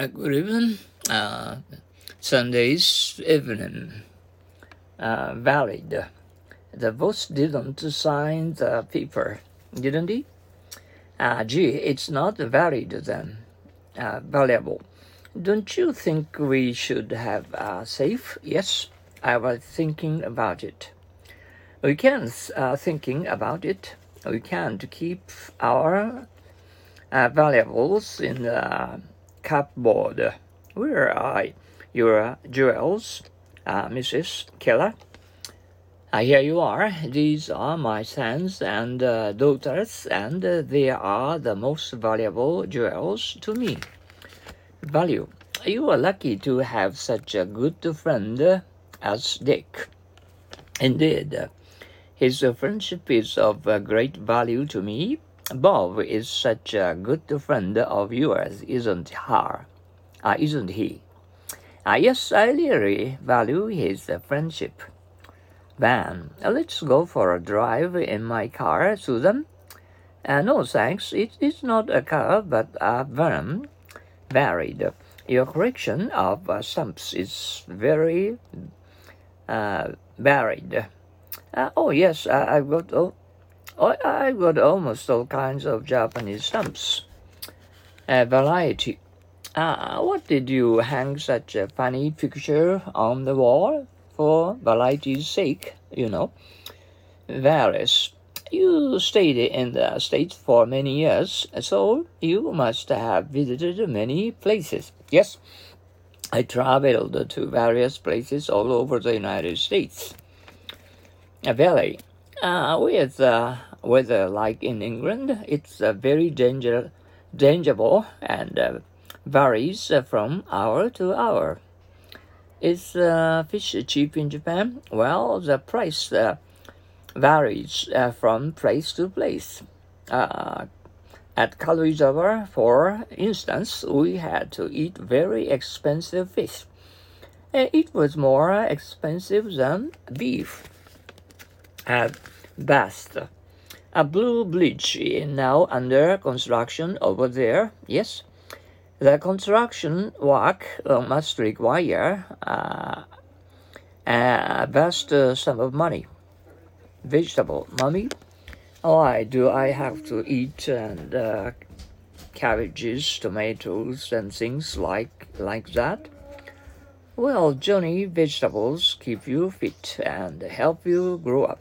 Uh, good evening. Uh, Sunday's evening. Uh, valid. The boss didn't sign the paper, didn't he? Uh, gee, it's not valid then. Uh, valuable. Don't you think we should have a safe? Yes, I was thinking about it. We can uh, thinking about it. We can to keep our uh, valuables in the cupboard. Where are your jewels, uh, Mrs. Keller? Uh, here you are. These are my sons and uh, daughters, and uh, they are the most valuable jewels to me. Value. You are lucky to have such a good friend as Dick. Indeed, his friendship is of great value to me. Bob is such a good friend of yours, isn't her? Uh, isn't he? Uh, yes, I really value his friendship. Van, let's go for a drive in my car, Susan. Uh, no, thanks. It is not a car, but a van. Varied. Your collection of uh, stumps is very uh, varied. Uh, oh yes, I, have got oh, I've got almost all kinds of Japanese stamps, A variety. Uh, what did you hang such a funny picture on the wall? for variety's sake, you know. Various. You stayed in the States for many years, so you must have visited many places. Yes, I traveled to various places all over the United States. A valley. Uh, with uh, weather like in England, it's uh, very danger, dangerable and uh, varies from hour to hour. Is uh, fish cheap in Japan? Well, the price uh, varies uh, from place to place. Uh, at Karuizawa, for instance, we had to eat very expensive fish. It was more expensive than beef. At best, a blue bridge is now under construction over there. Yes, the construction work uh, must require uh, a vast uh, sum of money. Vegetable, mommy? Why do I have to eat and uh, cabbages, tomatoes, and things like like that? Well, Johnny, vegetables keep you fit and help you grow up.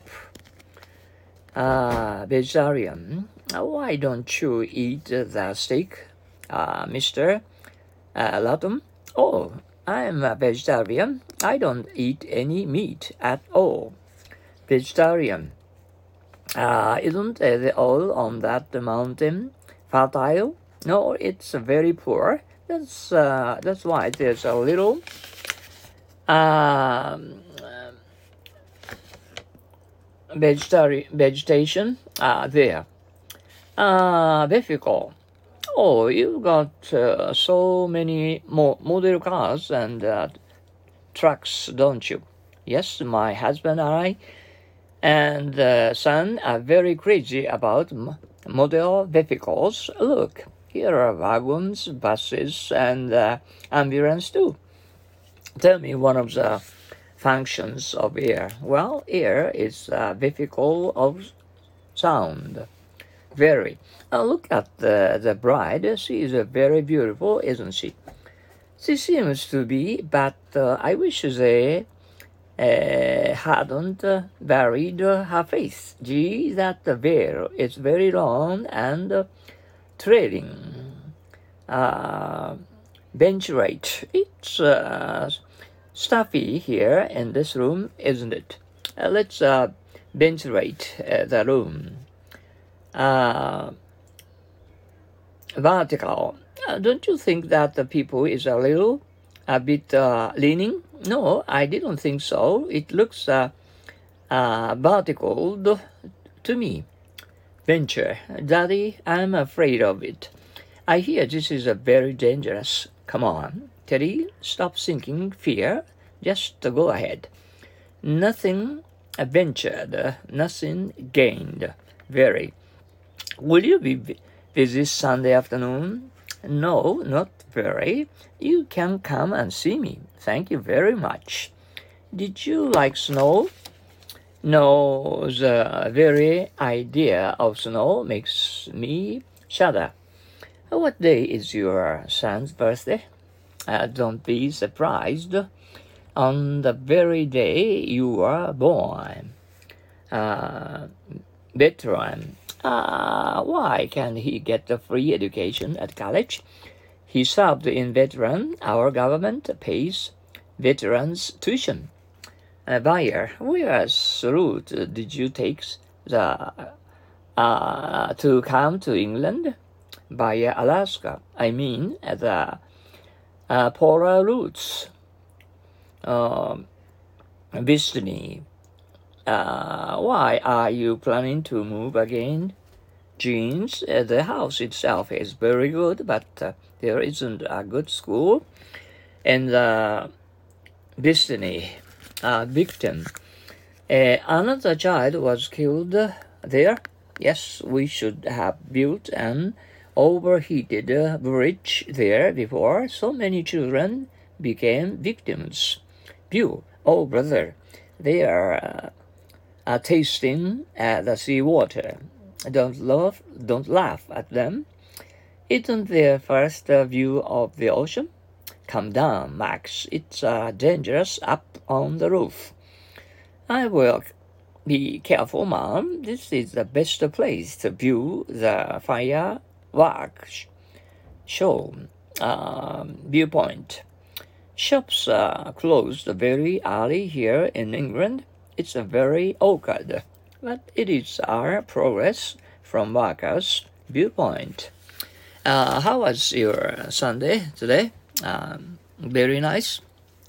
Ah, vegetarian. Why don't you eat the steak? uh, Mr. Uh. Oh, I'm a vegetarian. I don't eat any meat at all. Vegetarian. Uh, isn't the oil on that mountain fertile? No, it's very poor. That's uh, that's why there's a little um, vegetarian vegetation uh, there. Uh, difficult. Oh, you've got uh, so many mo- model cars and uh, trucks, don't you? Yes, my husband and I and uh, son are very crazy about m- model vehicles. Look, here are wagons, buses, and uh, ambulance too. Tell me one of the functions of ear? Well, ear is a vehicle of sound. Very. Uh, look at the, the bride. She is uh, very beautiful, isn't she? She seems to be, but uh, I wish they uh, hadn't uh, buried her face. Gee, that veil is very long and uh, trailing. Uh, bench right. It's uh, stuffy here in this room, isn't it? Uh, let's uh, ventilate uh, the room. Uh, vertical. Uh, don't you think that the people is a little, a bit uh, leaning? No, I didn't think so. It looks uh, vertical to me. Venture, Daddy, I'm afraid of it. I hear this is a very dangerous. Come on, Teddy, stop thinking fear. Just to go ahead. Nothing ventured, nothing gained. Very. Will you be busy Sunday afternoon? No, not very. You can come and see me. Thank you very much. Did you like snow? No, the very idea of snow makes me shudder. What day is your son's birthday? Uh, don't be surprised. On the very day you were born. Uh, veteran. Uh, why can't he get a free education at college? He served in veteran. Our government pays veterans tuition. Uh, buyer, where's route did you take the uh, to come to England? Via Alaska. I mean the uh, polar. Um, Destiny. Uh, why are you planning to move again? Jeans, uh, the house itself is very good, but uh, there isn't a good school. And uh, uh, victim. Uh, another child was killed there. Yes, we should have built an overheated bridge there before so many children became victims. Pew, oh brother, they are uh, tasting uh, the sea water. Don't love, don't laugh at them. Isn't their first view of the ocean? Come down, Max. It's uh, dangerous up on the roof. I will be careful, Mom. This is the best place to view the fireworks show um, viewpoint. Shops are closed very early here in England. It's a very awkward, but it is our progress from workers' viewpoint. Uh, how was your Sunday today? Um, very nice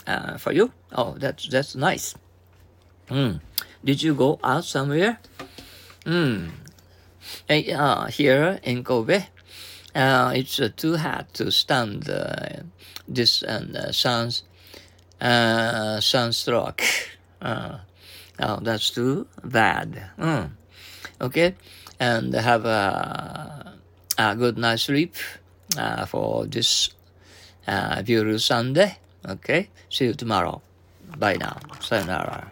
uh, for you. Oh, that's that's nice. Mm. Did you go out somewhere? Mm. Uh, here in Kobe, uh, it's uh, too hot to stand uh, this and uh, suns, sunstroke. Oh, that's too bad. Mm. Okay, and have a, a good night's sleep for this beautiful Sunday. Okay, see you tomorrow. Bye now. Sayonara.